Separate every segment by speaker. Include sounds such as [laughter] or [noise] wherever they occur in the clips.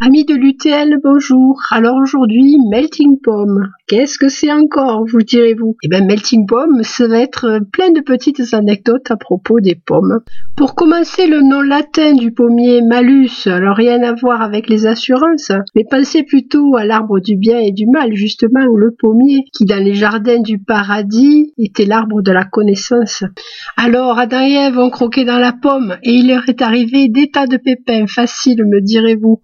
Speaker 1: Amis de l'UTL, bonjour. Alors aujourd'hui, Melting Pomme. Qu'est-ce que c'est encore, vous direz-vous? Eh bien, Melting Pomme, ça va être plein de petites anecdotes à propos des pommes. Pour commencer, le nom latin du pommier Malus, alors rien à voir avec les assurances, mais pensez plutôt à l'arbre du bien et du mal, justement, ou le pommier, qui dans les jardins du paradis était l'arbre de la connaissance. Alors, Adam et Ève ont croqué dans la pomme, et il leur est arrivé des tas de pépins, facile, me direz-vous.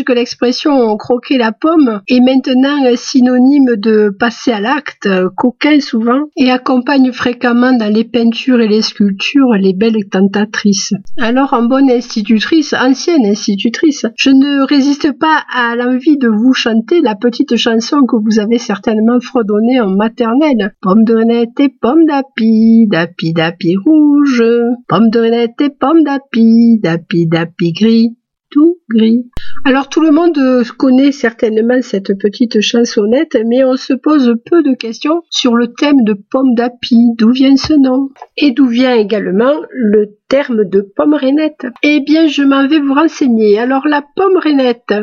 Speaker 1: Que l'expression croquer la pomme est maintenant synonyme de passer à l'acte, coquin souvent, et accompagne fréquemment dans les peintures et les sculptures les belles tentatrices. Alors en bonne institutrice, ancienne institutrice, je ne résiste pas à l'envie de vous chanter la petite chanson que vous avez certainement fredonnée en maternelle. Pomme de renette et pomme d'api, d'api d'api rouge, pomme de renette et pomme d'api, d'api d'api gris tout gris. Alors tout le monde connaît certainement cette petite chansonnette, mais on se pose peu de questions sur le thème de pomme d'api, d'où vient ce nom? Et d'où vient également le terme de pomme rainette? Eh bien je m'en vais vous renseigner. Alors la pomme rainette,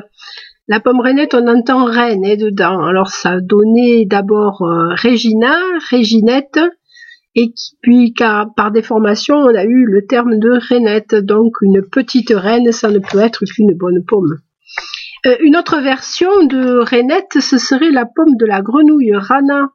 Speaker 1: la pomme rainette, on entend reine et dedans. Alors ça donné d'abord euh, Regina, Réginette, et puis car par déformation on a eu le terme de rainette, donc une petite reine ça ne peut être qu'une bonne pomme. Euh, une autre version de rainette ce serait la pomme de la grenouille rana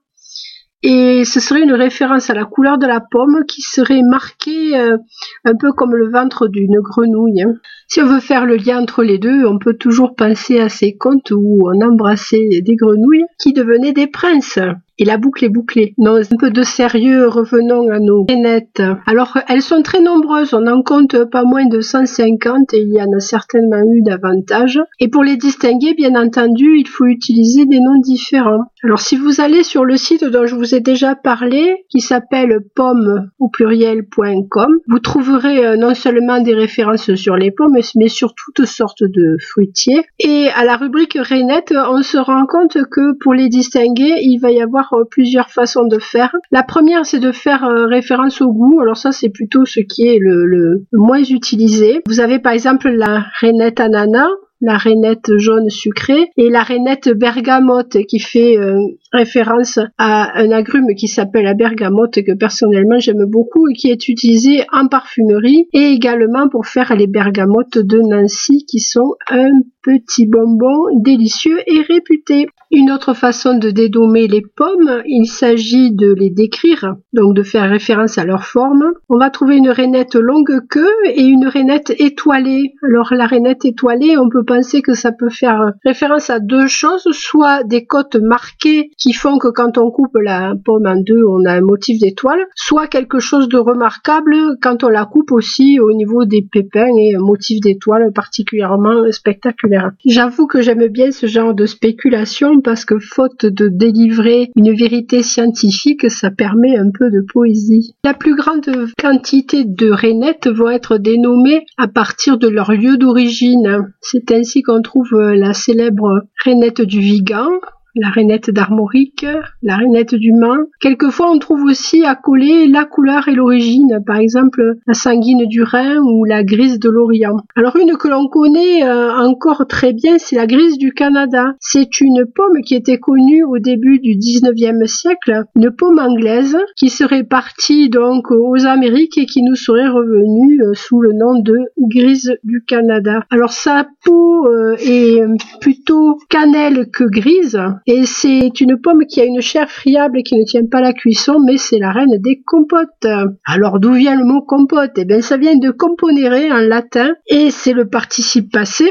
Speaker 1: et ce serait une référence à la couleur de la pomme qui serait marquée euh, un peu comme le ventre d'une grenouille. Hein. Si on veut faire le lien entre les deux, on peut toujours penser à ces contes où on embrassait des grenouilles qui devenaient des princes. Et la boucle est bouclée. Non, un peu de sérieux, revenons à nos rainettes. Alors, elles sont très nombreuses, on en compte pas moins de 150 et il y en a certainement eu davantage. Et pour les distinguer, bien entendu, il faut utiliser des noms différents. Alors, si vous allez sur le site dont je vous ai déjà parlé, qui s'appelle pomme au pluriel.com, vous trouverez euh, non seulement des références sur les pommes, mais sur toutes sortes de fruitiers. Et à la rubrique rainettes, on se rend compte que pour les distinguer, il va y avoir euh, plusieurs façons de faire. La première, c'est de faire euh, référence au goût. Alors ça, c'est plutôt ce qui est le, le moins utilisé. Vous avez par exemple la rainette ananas la rainette jaune sucrée et la rainette bergamote qui fait euh, référence à un agrume qui s'appelle la bergamote que personnellement j'aime beaucoup et qui est utilisé en parfumerie et également pour faire les bergamotes de Nancy qui sont un petit bonbon délicieux et réputé. Une autre façon de dédommer les pommes, il s'agit de les décrire, donc de faire référence à leur forme. On va trouver une rainette longue queue et une rainette étoilée. Alors la rainette étoilée, on peut penser que ça peut faire référence à deux choses, soit des côtes marquées qui font que quand on coupe la pomme en deux, on a un motif d'étoile, soit quelque chose de remarquable quand on la coupe aussi au niveau des pépins et un motif d'étoile particulièrement spectaculaire. J'avoue que j'aime bien ce genre de spéculation parce que faute de délivrer une vérité scientifique, ça permet un peu de poésie. La plus grande quantité de rainettes vont être dénommées à partir de leur lieu d'origine. C'est ainsi qu'on trouve la célèbre rainette du Vigan, la rainette d'Armorique, la rainette du Mans. Quelquefois, on trouve aussi accolé la couleur et l'origine, par exemple la sanguine du Rhin ou la grise de l'Orient. Alors une que l'on connaît euh, encore très bien, c'est la grise du Canada. C'est une pomme qui était connue au début du 19e siècle, une pomme anglaise qui serait partie donc aux Amériques et qui nous serait revenue euh, sous le nom de grise du Canada. Alors sa peau euh, est plutôt cannelle que grise et c'est une pomme qui a une chair friable et qui ne tient pas la cuisson, mais c'est la reine des compotes. Alors d'où vient le mot compote? Eh bien ça vient de componere en latin et c'est le participe passé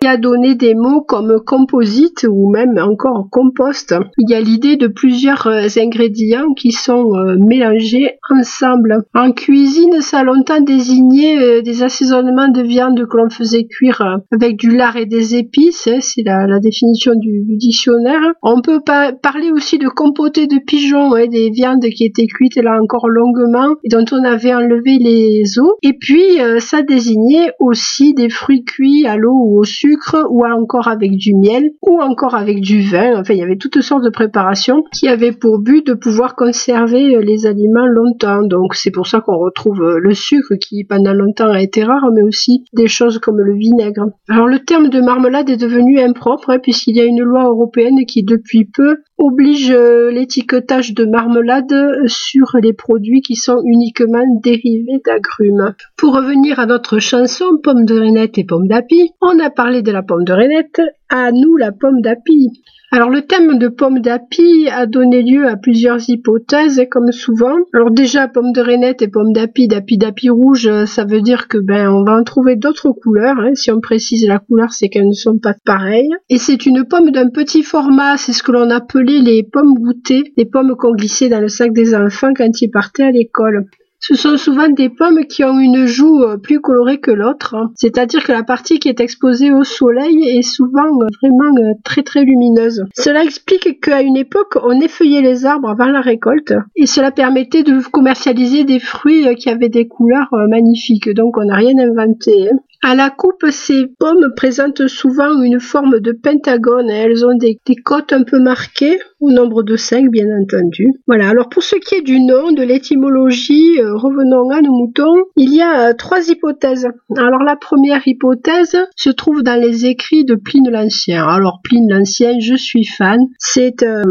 Speaker 1: qui a donné des mots comme composite ou même encore compost. Il y a l'idée de plusieurs euh, ingrédients qui sont euh, mélangés ensemble. En cuisine, ça a longtemps désigné euh, des assaisonnements de viande que l'on faisait cuire avec du lard et des épices, hein, c'est la, définition du dictionnaire On peut pas parler aussi de compoté de pigeons, des viandes qui étaient cuites là encore longuement et dont on avait enlevé les os. Et puis euh, ça désignait aussi des fruits cuits à l'eau ou au sucre ou encore avec du miel ou encore avec du vin. Enfin, il y avait toutes sortes de préparations qui avaient pour but de pouvoir conserver euh, les aliments longtemps. Donc c'est pour ça qu'on retrouve euh, le sucre qui pendant longtemps a été rare, mais aussi des choses comme le vinaigre. Alors le terme de marmelade est devenu impropre hein, puisqu'il y a une loi européenne qui depuis peu oblige euh, l'étiquetage de marmelade sur les produits qui sont uniquement dérivés d'agrumes. Pour revenir à notre chanson pomme de reinette et pomme d'api, on a parlé de la pomme de reinette, à nous la pomme d'api. Alors le thème de pomme d'api a donné lieu à plusieurs hypothèses, comme souvent. Alors déjà pomme de rainette et pomme d'api, d'api d'api rouge, ça veut dire que ben on va en trouver d'autres couleurs. Hein. Si on précise la couleur, c'est qu'elles ne sont pas pareilles. Et c'est une pomme d'un petit format, c'est ce que l'on appelait les pommes goûtées, les pommes qu'on glissait dans le sac des enfants quand ils partaient à l'école. Ce sont souvent des pommes qui ont une joue euh, plus colorée que l'autre, hein. c'est-à-dire que la partie qui est exposée au soleil est souvent euh, vraiment euh, très très lumineuse. Cela explique qu'à une époque, on effeuillait les arbres avant la récolte et cela permettait de commercialiser des fruits qui avaient des couleurs magnifiques. Donc on n'a rien inventé. À la coupe, ces pommes présentent souvent une forme de pentagone. Elles ont des, côtes un peu marquées, au nombre de cinq, bien entendu. Voilà. Alors pour ce qui est du nom, de l'étymologie, euh, revenons à nos moutons. Il y a euh, trois hypothèses. Alors la première hypothèse se trouve dans les écrits de Pline l'Ancien. Alors Pline l'Ancien, je suis fan. C'est euh,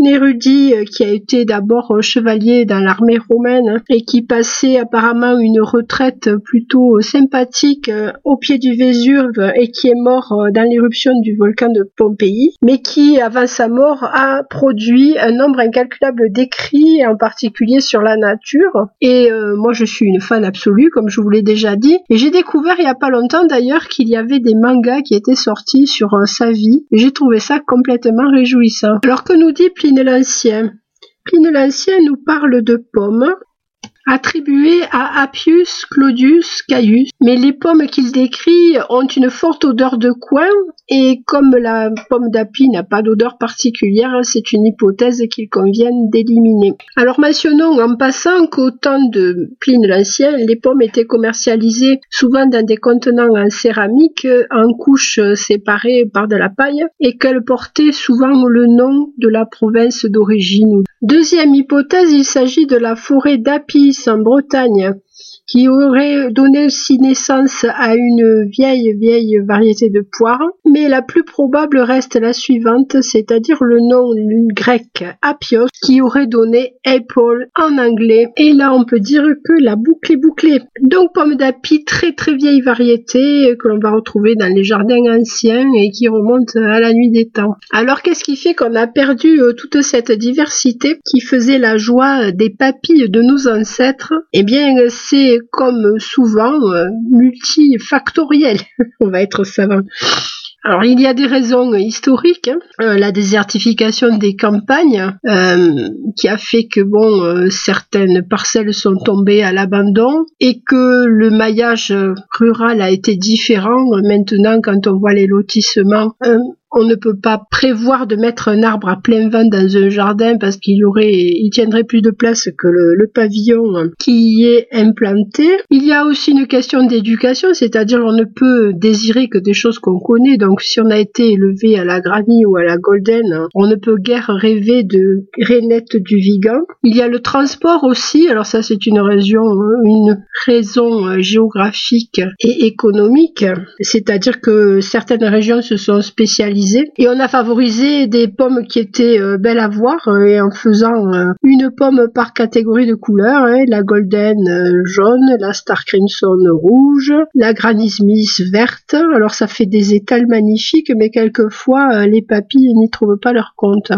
Speaker 1: un érudit qui a été d'abord chevalier dans l'armée romaine et qui passait apparemment une retraite plutôt sympathique au pied du Vésuve et qui est mort euh, dans l'éruption du volcan de Pompéi, mais qui, avant sa mort, a produit un nombre incalculable d'écrits, en particulier sur la nature. Et euh, moi, je suis une fan absolue, comme je vous l'ai déjà dit. Et j'ai découvert il n'y a pas longtemps d'ailleurs qu'il y avait des mangas qui étaient sortis sur sa vie. J'ai trouvé ça complètement réjouissant. Alors que nous dit Pline l'Ancien? Pline l'Ancien nous parle de pommes, attribué à Appius Claudius Caius, mais les pommes qu'il décrit ont une forte odeur de coin et comme la pomme d'api n'a pas d'odeur particulière, c'est une hypothèse qu'il convient d'éliminer. Alors mentionnons en passant qu'au temps de Pline l'Ancien, les pommes étaient commercialisées souvent dans des contenants en céramique en couches séparées par de la paille et qu'elles portaient souvent le nom de la province d'origine. Deuxième hypothèse, il s'agit de la forêt d'Apis en Bretagne qui aurait donné aussi naissance à une vieille vieille variété de poire, mais la plus probable reste la suivante, c'est-à-dire le nom grec apios qui aurait donné apple en anglais. Et là on peut dire que la boucle est bouclée. Donc pomme d'api, très très vieille variété que l'on va retrouver dans les jardins anciens et qui remonte à la nuit des temps. Alors qu'est-ce qui fait qu'on a perdu euh, toute cette diversité qui faisait la joie des papilles de nos ancêtres? Eh bien c'est comme souvent euh, multifactoriel. [laughs] On va être savant. Alors il y a des raisons historiques, hein. euh, la désertification des campagnes euh, qui a fait que bon certaines parcelles sont tombées à l'abandon et que le maillage rural a été différent. Maintenant quand on voit les lotissements, on ne peut pas prévoir de mettre un arbre à plein vent dans un jardin parce qu'il y aurait, il tiendrait plus de place que le, pavillon qui y est implanté. Il y a aussi une question d'éducation, c'est-à-dire on ne peut désirer que des choses qu'on connaît. Donc si on a été élevé à la Granny ou à la Golden, on ne peut guère rêver de Renette du Vigan. Il y a le transport aussi. Alors ça c'est une raison, une raison géographique et économique, c'est-à-dire que certaines régions se sont spécialisées et on a favorisé des pommes qui étaient euh, belles à voir euh, et en faisant euh, une pomme par catégorie de couleur, hein, la golden jaune, la star crimson rouge, la granny smith verte. Alors ça fait des étals magnifiques, mais quelquefois les papilles n'y trouvent pas leur compte.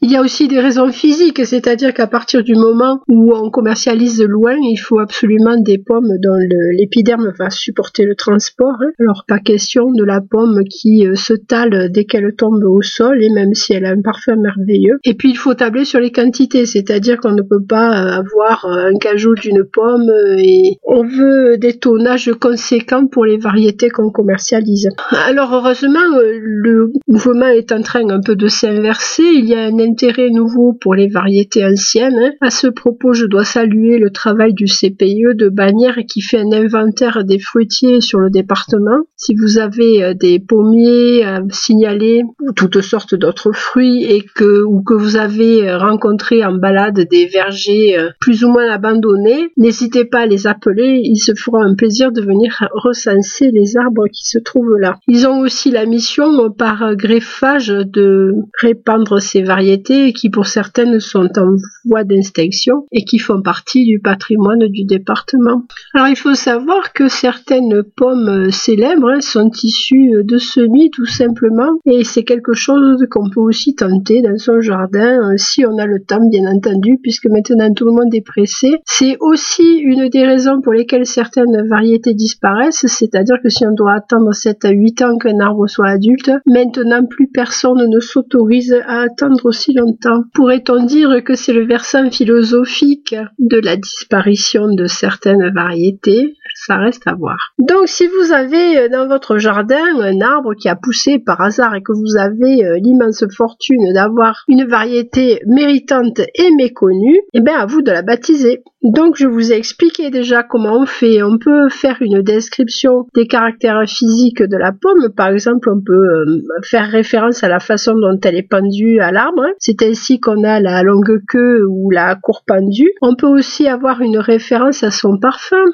Speaker 1: Il y a aussi des raisons physiques, c'est-à-dire qu'à partir du moment où on commercialise loin, il faut absolument des pommes dont l'épiderme va supporter le transport. Hein. Alors pas question de la pomme qui se tale dès qu'elle tombe au sol et même si elle a un parfum merveilleux. Et puis il faut tabler sur les quantités, c'est-à-dire qu'on ne peut pas avoir un cajou d'une pomme et on veut des tonnages conséquents pour les variétés qu'on commercialise. Alors heureusement, le mouvement est en train un peu de s'inverser. Il y a un intérêt nouveau pour les variétés anciennes. Hein. À ce propos, je dois saluer le travail du CPE de Bagnères qui fait un inventaire des fruitiers sur le département. Si vous avez euh, des pommiers à signaler ou toutes sortes d'autres fruits et que ou que vous avez euh, rencontré en balade des vergers euh, plus ou moins abandonnés, n'hésitez pas à les appeler. Ils se feront un plaisir de venir recenser les arbres qui se trouvent là. Ils ont aussi la mission par greffage de répandre ces variétés qui pour certaines sont en voie d'extinction et qui font partie du patrimoine du département. Alors il faut savoir que certaines pommes célèbres hein, sont issues de semis tout simplement et c'est quelque chose qu'on peut aussi tenter dans son jardin euh, si on a le temps bien entendu puisque maintenant tout le monde est pressé. C'est aussi une des raisons pour lesquelles certaines variétés disparaissent, c'est-à-dire que si on doit attendre 7 à 8 ans qu'un arbre soit adulte, maintenant plus personne ne s'autorise à attendre aussi longtemps. Pourrait-on dire que c'est le versant philosophique de la disparition de certaines variétés? Ça reste à voir. Donc si vous avez euh, dans votre jardin un arbre qui a poussé par hasard et que vous avez euh, l'immense fortune d'avoir une variété méritante et méconnue, eh bien à vous de la baptiser. Donc je vous ai expliqué déjà comment on fait. On peut faire une description des caractères physiques de la pomme. Par exemple, on peut euh, faire référence à la façon dont elle est pendue à l'arbre. C'est ainsi qu'on a la longue queue ou la cour pendue. On peut aussi avoir une référence à son parfum.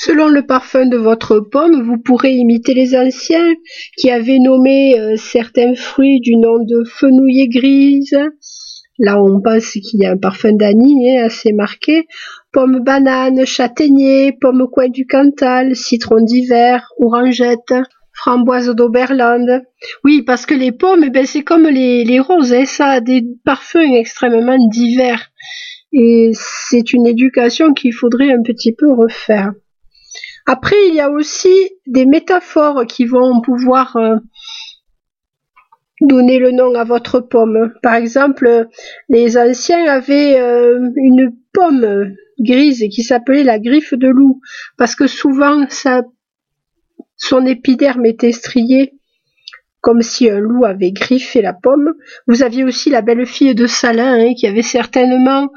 Speaker 1: Selon le parfum de votre pomme, vous pourrez imiter les anciens qui avaient nommé euh, certains fruits du nom de fenouillée grise. Là, on pense qu'il y a un parfum d'anis hein, assez marqué. Pomme banane, châtaignier, pomme coin du Cantal, citron d'hiver, orangette, framboise d'Oberland. Oui, parce que les pommes, eh ben, c'est comme les, roses, hein, ça a des parfums extrêmement divers. Et c'est une éducation qu'il faudrait un petit peu refaire. Après, il y a aussi des métaphores qui vont pouvoir euh, donner le nom à votre pomme. Par exemple, les anciens avaient euh, une pomme grise qui s'appelait la griffe de loup parce que souvent son épiderme était strié comme si un loup avait griffé la pomme. Vous aviez aussi la belle fille de Salin hein, qui avait certainement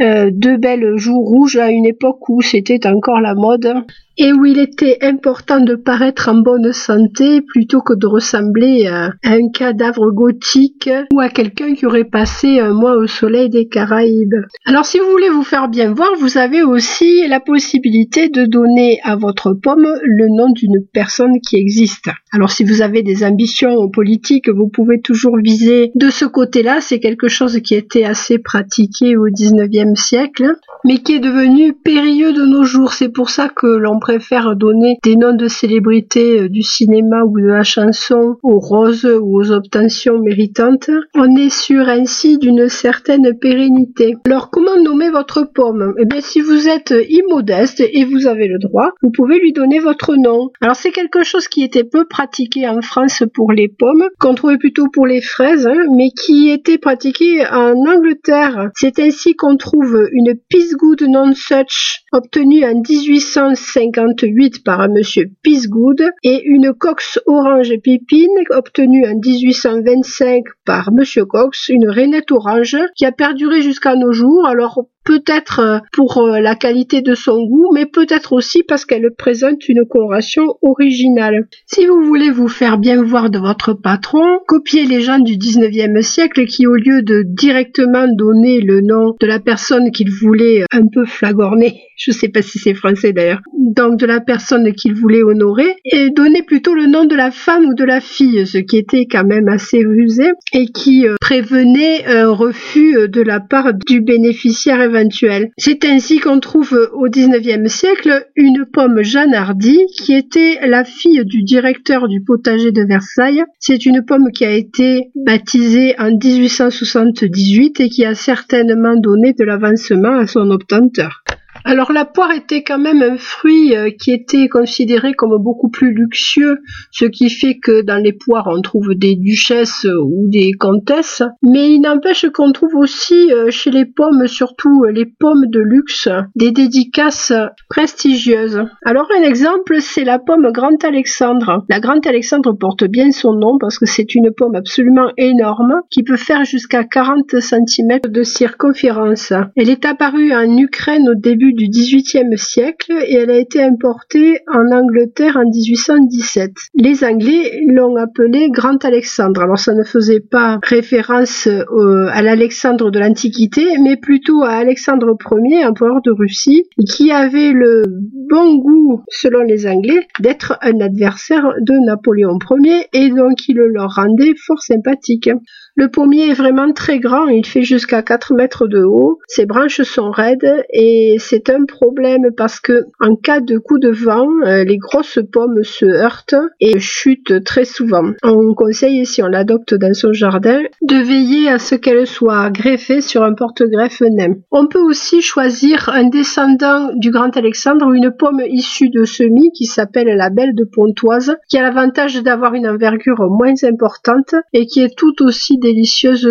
Speaker 1: euh, deux belles joues rouges à une époque où c'était encore la mode et où il était important de paraître en bonne santé plutôt que de ressembler à, un cadavre gothique ou à quelqu'un qui aurait passé un mois au soleil des Caraïbes. Alors si vous voulez vous faire bien voir, vous avez aussi la possibilité de donner à votre pomme le nom d'une personne qui existe. Alors si vous avez des ambitions politiques, vous pouvez toujours viser de ce côté-là. C'est quelque chose qui était assez pratiqué au 19e siècle, mais qui est devenu périlleux de nos jours. C'est pour ça que l'on préfère donner des noms de célébrités euh, du cinéma ou de la chanson aux roses ou aux obtentions méritantes, on est sûr ainsi d'une certaine pérennité. Alors comment nommer votre pomme? Eh bien si vous êtes immodeste et vous avez le droit, vous pouvez lui donner votre nom. Alors c'est quelque chose qui était peu pratiqué en France pour les pommes, qu'on trouvait plutôt pour les fraises, mais qui était pratiqué en Angleterre. C'est ainsi qu'on trouve une Peace Good Non Such obtenue en 1850 par Monsieur Pisgood et une Cox Orange Pipine obtenue en 1825 par Monsieur Cox, une rainette orange qui a perduré jusqu'à nos jours. Peut-être euh, pour euh, la qualité de son goût, mais peut-être aussi parce qu'elle présente une coloration originale. Si vous voulez vous faire bien voir de votre patron, copiez les gens du 19e siècle qui, au lieu de directement donner le nom de la personne qu'il voulait un peu flagorner, [laughs] je sais pas si c'est français d'ailleurs, donc de la personne qu'il voulait honorer, et donner plutôt le nom de la femme ou de la fille, ce qui était quand même assez rusé et qui euh, prévenait un refus de la part du bénéficiaire c'est ainsi qu'on trouve au XIXe siècle une pomme Jeanne Hardy qui était la fille du directeur du potager de Versailles. C'est une pomme qui a été baptisée en 1878 et qui a certainement donné de l'avancement à son obtenteur. Alors la poire était quand même un fruit euh, qui était considéré comme beaucoup plus luxueux, ce qui fait que dans les poires on trouve des duchesses ou des comtesses, mais il n'empêche qu'on trouve aussi euh, chez les pommes, surtout euh, les pommes de luxe, des dédicaces prestigieuses. Alors un exemple, c'est la pomme Grand Alexandre. La Grand Alexandre porte bien son nom parce que c'est une pomme absolument énorme qui peut faire jusqu'à 40 cm de circonférence. Elle est apparue en Ukraine au début du XVIIIe siècle et elle a été importée en Angleterre en 1817. Les Anglais l'ont appelée Grand Alexandre. Alors ça ne faisait pas référence euh, à l'Alexandre de l'Antiquité, mais plutôt à Alexandre Ier, empereur de Russie, qui avait le bon goût, selon les Anglais, d'être un adversaire de Napoléon Ier et donc il leur rendait fort sympathique. Le pommier est vraiment très grand, il fait jusqu'à 4 mètres de haut, ses branches sont raides et c'est un problème parce que en cas de coup de vent, euh, les grosses pommes se heurtent et chutent très souvent. On conseille, si on l'adopte dans son jardin, de veiller à ce qu'elle soit greffée sur un porte-greffe nain. On peut aussi choisir un descendant du Grand Alexandre ou une pomme issue de semis qui s'appelle la belle de Pontoise, qui a l'avantage d'avoir une envergure moins importante et qui est tout aussi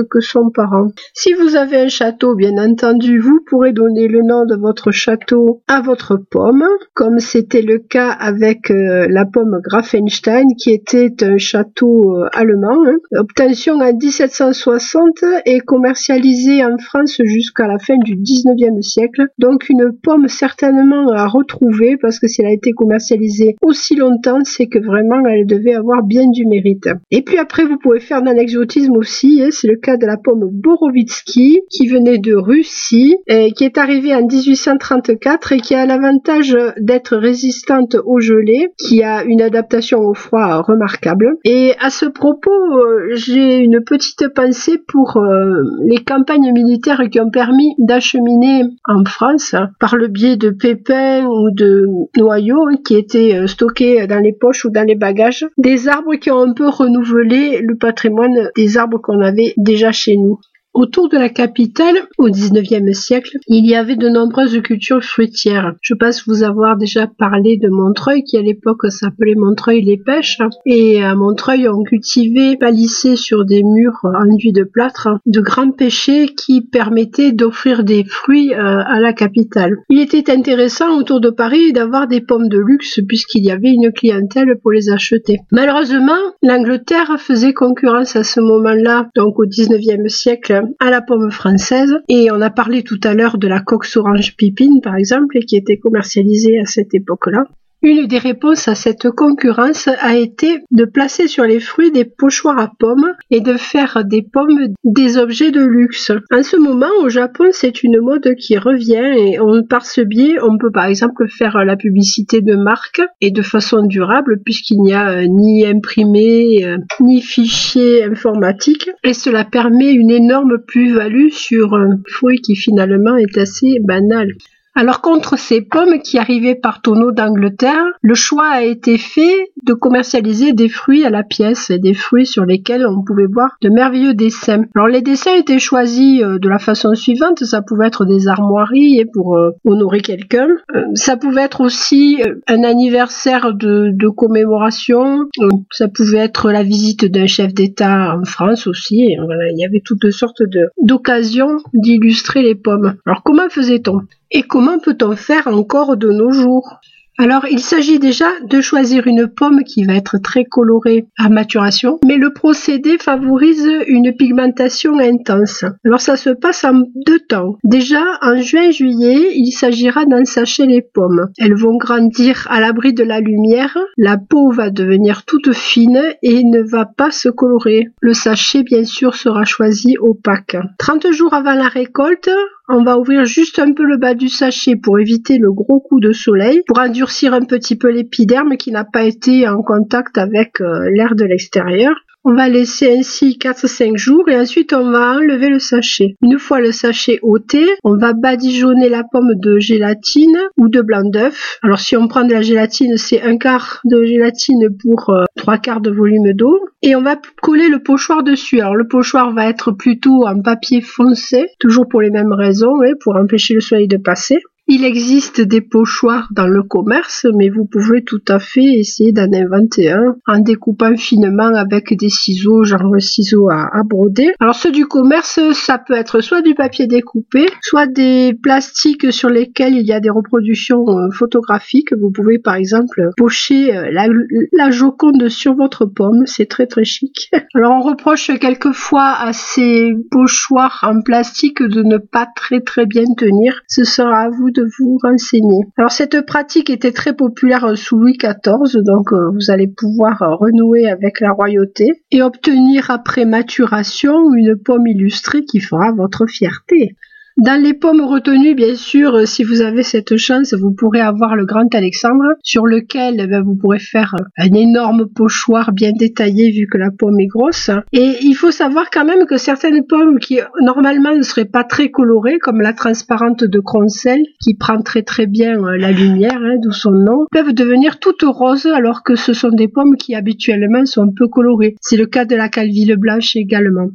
Speaker 1: que son parent. Si vous avez un château, bien entendu, vous pourrez donner le nom de votre château à votre pomme, comme c'était le cas avec euh, la pomme Grafenstein, qui était un château euh, allemand. Hein. Obtention en 1760 et commercialisée en France jusqu'à la fin du 19e siècle. Donc une pomme certainement à retrouver parce que si elle a été commercialisée aussi longtemps, c'est que vraiment elle devait avoir bien du mérite. Et puis après, vous pouvez faire d'un exotisme aussi Hein, c'est le cas de la pomme Borovitsky qui venait de Russie, qui est arrivée en 1834 et qui a l'avantage d'être résistante au gelé, qui a une adaptation au froid remarquable. Et à ce propos, euh, j'ai une petite pensée pour euh, les campagnes militaires qui ont permis d'acheminer en France, par le biais de pépins ou de noyaux hein, qui étaient euh, stockés dans les poches ou dans les bagages, des arbres qui ont un peu renouvelé le patrimoine des arbres avait déjà chez nous. Autour de la capitale, au XIXe siècle, il y avait de nombreuses cultures fruitières. Je pense vous avoir déjà parlé de Montreuil, qui à l'époque s'appelait Montreuil-les-Pêches. Et à Montreuil, on cultivait, palissé sur des murs enduits de plâtre, de grands pêchers qui permettaient d'offrir des fruits euh, à la capitale. Il était intéressant autour de Paris d'avoir des pommes de luxe puisqu'il y avait une clientèle pour les acheter. Malheureusement, l'Angleterre faisait concurrence à ce moment-là, donc au XIXe siècle, à la pomme française. Et on a parlé tout à l'heure de la coque orange pipine, par exemple, qui était commercialisée à cette époque-là. Une des réponses à cette concurrence a été de placer sur les fruits des pochoirs à pommes et de faire des pommes des objets de luxe. En ce moment, au Japon, c'est une mode qui revient et par ce biais, on peut par exemple faire la publicité de marque et de façon durable puisqu'il n'y a euh, ni imprimé euh, ni fichier informatique et cela permet une énorme plus-value sur un fruit qui finalement est assez banal. Alors contre ces pommes qui arrivaient par tonneaux d'Angleterre, le choix a été fait de commercialiser des fruits à la pièce des fruits sur lesquels on pouvait voir de merveilleux dessins. Alors les dessins étaient choisis euh, de la façon suivante, ça pouvait être des armoiries pour euh, honorer quelqu'un, euh, ça pouvait être aussi un anniversaire de, de commémoration, ça pouvait être la visite d'un chef d'État en France aussi, voilà, il y avait toutes sortes d'occasions d'illustrer les pommes. Alors comment faisait-on? Et comment peut-on faire encore de nos jours? Alors, il s'agit déjà de choisir une pomme qui va être très colorée à maturation, mais le procédé favorise une pigmentation intense. Alors, ça se passe en deux temps. Déjà, en juin-juillet, il s'agira d'ensacher les pommes. Elles vont grandir à l'abri de la lumière, la peau va devenir toute fine et ne va pas se colorer. Le sachet, bien sûr, sera choisi opaque. 30 jours avant la récolte, on va ouvrir juste un peu le bas du sachet pour éviter le gros coup de soleil, pour endurcir un petit peu l'épiderme qui n'a pas été en contact avec euh, l'air de l'extérieur. On va laisser ainsi 4-5 jours et ensuite on va enlever le sachet. Une fois le sachet ôté, on va badigeonner la pomme de gélatine ou de blanc d'œuf. Alors si on prend de la gélatine, c'est un quart de gélatine pour euh, trois quarts de volume d'eau. Et on va coller le pochoir dessus. Alors le pochoir va être plutôt en papier foncé, toujours pour les mêmes raisons, hein, pour empêcher le soleil de passer. Il existe des pochoirs dans le commerce, mais vous pouvez tout à fait essayer d'en inventer un en découpant finement avec des ciseaux, genre ciseaux à, broder. Alors ceux du commerce, ça peut être soit du papier découpé, soit des plastiques sur lesquels il y a des reproductions euh, photographiques. Vous pouvez par exemple pocher euh, la, la Joconde sur votre pomme, c'est très très chic. [laughs] Alors on reproche quelquefois à ces pochoirs en plastique de ne pas très très bien tenir. Ce sera à vous vous renseigner. Alors cette pratique était très populaire sous Louis XIV, donc euh, vous allez pouvoir renouer avec la royauté et obtenir après maturation une pomme illustrée qui fera votre fierté. Dans les pommes retenues, bien sûr, euh, si vous avez cette chance, vous pourrez avoir le Grand Alexandre, sur lequel eh ben, vous pourrez faire un énorme pochoir bien détaillé vu que la pomme est grosse. Et il faut savoir quand même que certaines pommes qui normalement ne seraient pas très colorées, comme la transparente de Croncel, qui prend très très bien euh, la lumière, hein, d'où son nom, peuvent devenir toutes roses alors que ce sont des pommes qui habituellement sont peu colorées. C'est le cas de la calville blanche également.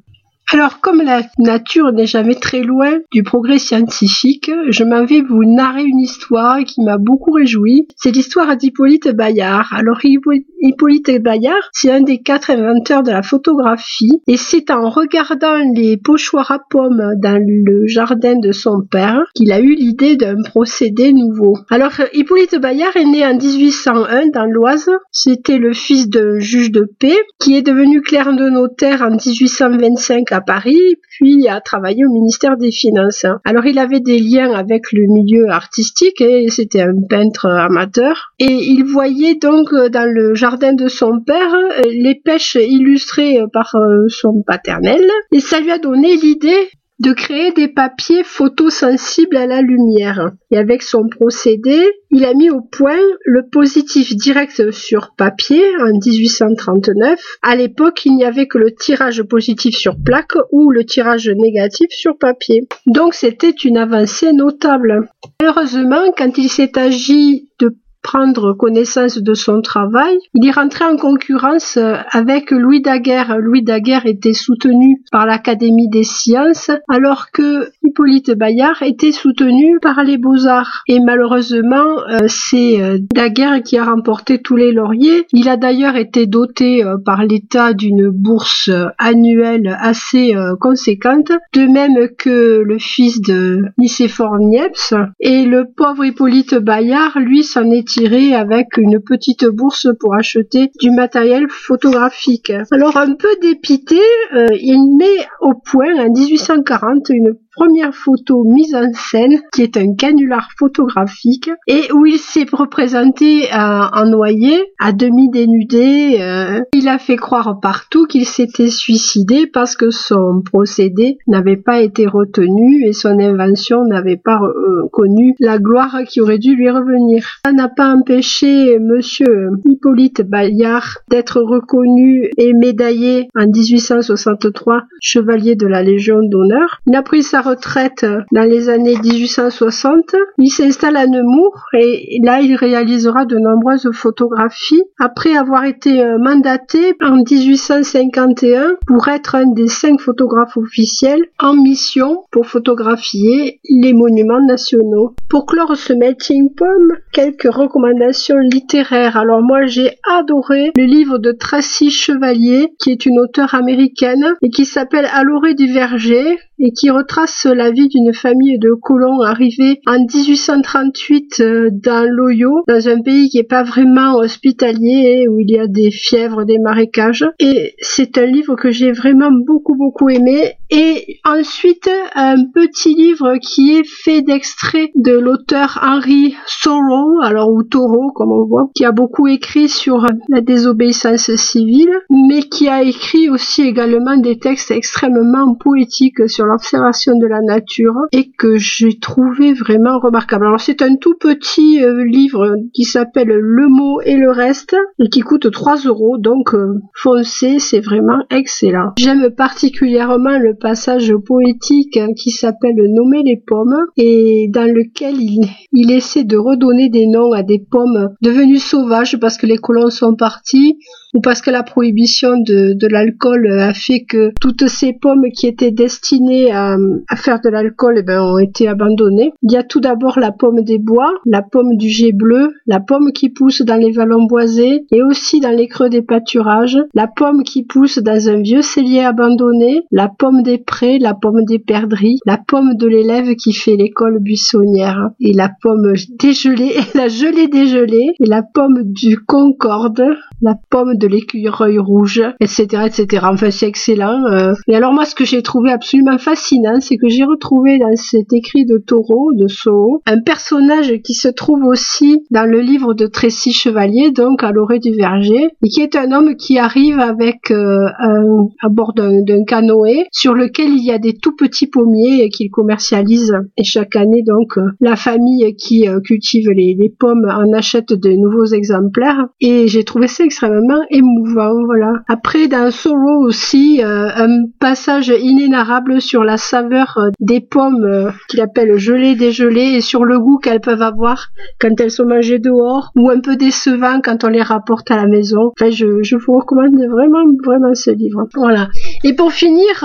Speaker 1: Alors, comme la nature n'est jamais très loin du progrès scientifique, je m'en vais vous narrer une histoire qui m'a beaucoup réjoui. C'est l'histoire d'Hippolyte Bayard. Alors, Hippolyte Bayard, c'est un des quatre inventeurs de la photographie, et c'est en regardant les pochoirs à pommes dans le jardin de son père qu'il a eu l'idée d'un procédé nouveau. Alors, Hippolyte Bayard est né en 1801 dans l'Oise. C'était le fils d'un juge de paix qui est devenu clerc de notaire en 1825 à Paris, puis a travaillé au ministère des Finances. Alors il avait des liens avec le milieu artistique et c'était un peintre amateur. Et il voyait donc dans le jardin de son père les pêches illustrées par euh, son paternel et ça lui a donné l'idée de créer des papiers photosensibles à la lumière. Et avec son procédé, il a mis au point le positif direct sur papier en 1839. À l'époque, il n'y avait que le tirage positif sur plaque ou le tirage négatif sur papier. Donc c'était une avancée notable. Heureusement, quand il s'est agi de prendre connaissance de son travail. Il est rentré en concurrence euh, avec Louis Daguerre. Louis Daguerre était soutenu par l'Académie des sciences, alors que Hippolyte Bayard était soutenu par les Beaux-Arts. Et malheureusement, euh, c'est euh, Daguerre qui a remporté tous les lauriers. Il a d'ailleurs été doté par l'État d'une bourse annuelle assez conséquente, de même que le fils de Nicéphore Niepce. Et le pauvre Hippolyte Bayard, lui, s'en est avec une petite bourse pour acheter du matériel photographique. Alors un peu dépité, euh, il met au point en 1840 une première photo mise en scène qui est un canular photographique et où il s'est représenté euh, en noyer, à demi dénudé. Euh. il a fait croire partout qu'il s'était suicidé parce que son procédé n'avait pas été retenu et son invention n'avait pas euh, connu la gloire qui aurait dû lui revenir. Ça n'a pas empêché monsieur Hippolyte Bayard d'être reconnu et médaillé en 1863 chevalier de la Légion d'honneur. Il a pris retraite dans les années 1860. Il s'installe à Nemours et là il réalisera de nombreuses photographies après avoir été euh, mandaté en 1851 pour être un des cinq photographes officiels en mission pour photographier les monuments nationaux. Pour clore ce melting pomme, quelques recommandations littéraires. Alors moi j'ai adoré le livre de Tracy Chevalier qui est une auteure américaine et qui s'appelle À l'orée du verger et qui retrace la vie d'une famille de colons arrivés en 1838 euh, dans l'Oyo, dans un pays qui n'est pas vraiment hospitalier, où il y a des fièvres, des marécages. Et c'est un livre que j'ai vraiment beaucoup beaucoup aimé. Et ensuite, un petit livre qui est fait d'extraits de l'auteur Henry Thoreau, alors ou Thoreau comme on voit, qui a beaucoup écrit sur la désobéissance civile, mais qui a écrit aussi également des textes extrêmement poétiques sur l'observation de la nature et que j'ai trouvé vraiment remarquable. Alors c'est un tout petit euh, livre qui s'appelle Le mot et le reste et qui coûte 3 euros donc euh, foncez, c'est vraiment excellent. J'aime particulièrement le passage poétique qui s'appelle Nommer les pommes et dans lequel il, essaie de redonner des noms à des pommes devenues sauvages parce que les colons sont partis ou parce que la prohibition de, de l'alcool a fait que toutes ces pommes qui étaient destinées à, à faire de l'alcool eh ben, ont été abandonnées. Il y a tout d'abord la pomme des bois, la pomme du jet bleu, la pomme qui pousse dans les vallons boisés et aussi dans les creux des pâturages, la pomme qui pousse dans un vieux cellier abandonné, la pomme des prés, la pomme des perdrix, la pomme de l'élève qui fait l'école buissonnière et la pomme dégelée, la gelée dégelée et la pomme du concorde, la pomme de l'écureuil rouge, etc., etc. Enfin, c'est excellent. Euh. Et alors moi, ce que j'ai trouvé absolument fascinant, c'est que j'ai retrouvé dans cet écrit de Taureau, de Soho, un personnage qui se trouve aussi dans le livre de Tracy Chevalier, donc à l'orée du verger, et qui est un homme qui arrive avec euh, un, à bord d'un canoë sur lequel il y a des tout petits pommiers qu'il commercialise. Et chaque année, donc, euh, la famille qui cultive les, les pommes en achète de nouveaux exemplaires. Et j'ai trouvé ça extrêmement émouvant, voilà. Après, dans Solo aussi, euh, un passage inénarrable sur la saveur euh, des pommes euh, qu'il appelle gelées dégelées et sur le goût qu'elles peuvent avoir quand elles sont mangées dehors ou un peu décevant quand on les rapporte à la maison. Enfin, je, je vous recommande vraiment, vraiment ce livre. Voilà. Et pour finir,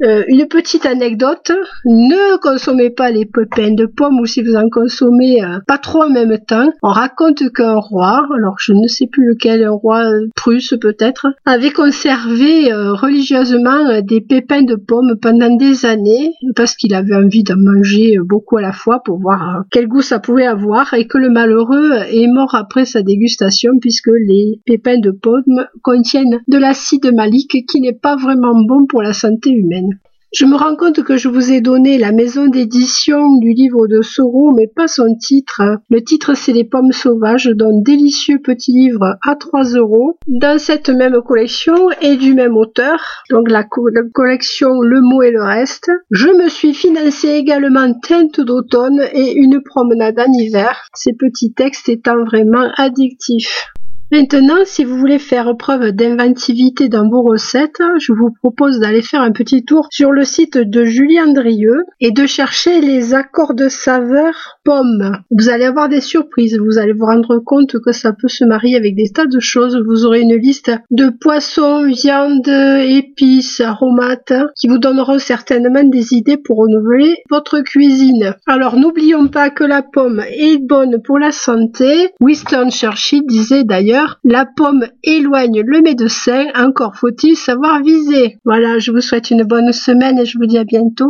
Speaker 1: une petite anecdote. Ne consommez pas les pépins de pommes ou si vous en consommez pas trop en même temps. On raconte qu'un roi, alors je ne sais plus lequel, un roi prusse peut-être, avait conservé euh, religieusement euh, des pépins de pommes pendant des années parce qu'il avait envie d'en manger beaucoup à la fois pour voir euh, quel goût ça pouvait avoir et que le malheureux est mort après sa dégustation puisque les pépins de pommes contiennent de l'acide malique qui n'est pas vraiment bon pour la santé humaine. Je me rends compte que je vous ai donné la maison d'édition du livre de Soro, mais pas son titre. Le titre, c'est Les pommes sauvages, d'un délicieux petit livre à 3 euros, dans cette même collection et du même auteur, donc la, collection Le mot et le reste. Je me suis financé également Teinte d'automne et une promenade en hiver, ces petits textes étant vraiment addictifs. Maintenant, si vous voulez faire preuve d'inventivité dans vos recettes, je vous propose d'aller faire un petit tour sur le site de Julie Andrieux et de chercher les accords de saveur pommes. Vous allez avoir des surprises, vous allez vous rendre compte que ça peut se marier avec des tas de choses. Vous aurez une liste de poissons, viande, épices, aromates qui vous donneront certainement des idées pour renouveler votre cuisine. Alors n'oublions pas que la pomme est bonne pour la santé. Winston Churchill disait d'ailleurs la pomme éloigne le médecin, encore faut-il savoir viser. Voilà, je vous souhaite une bonne semaine et je vous dis à bientôt.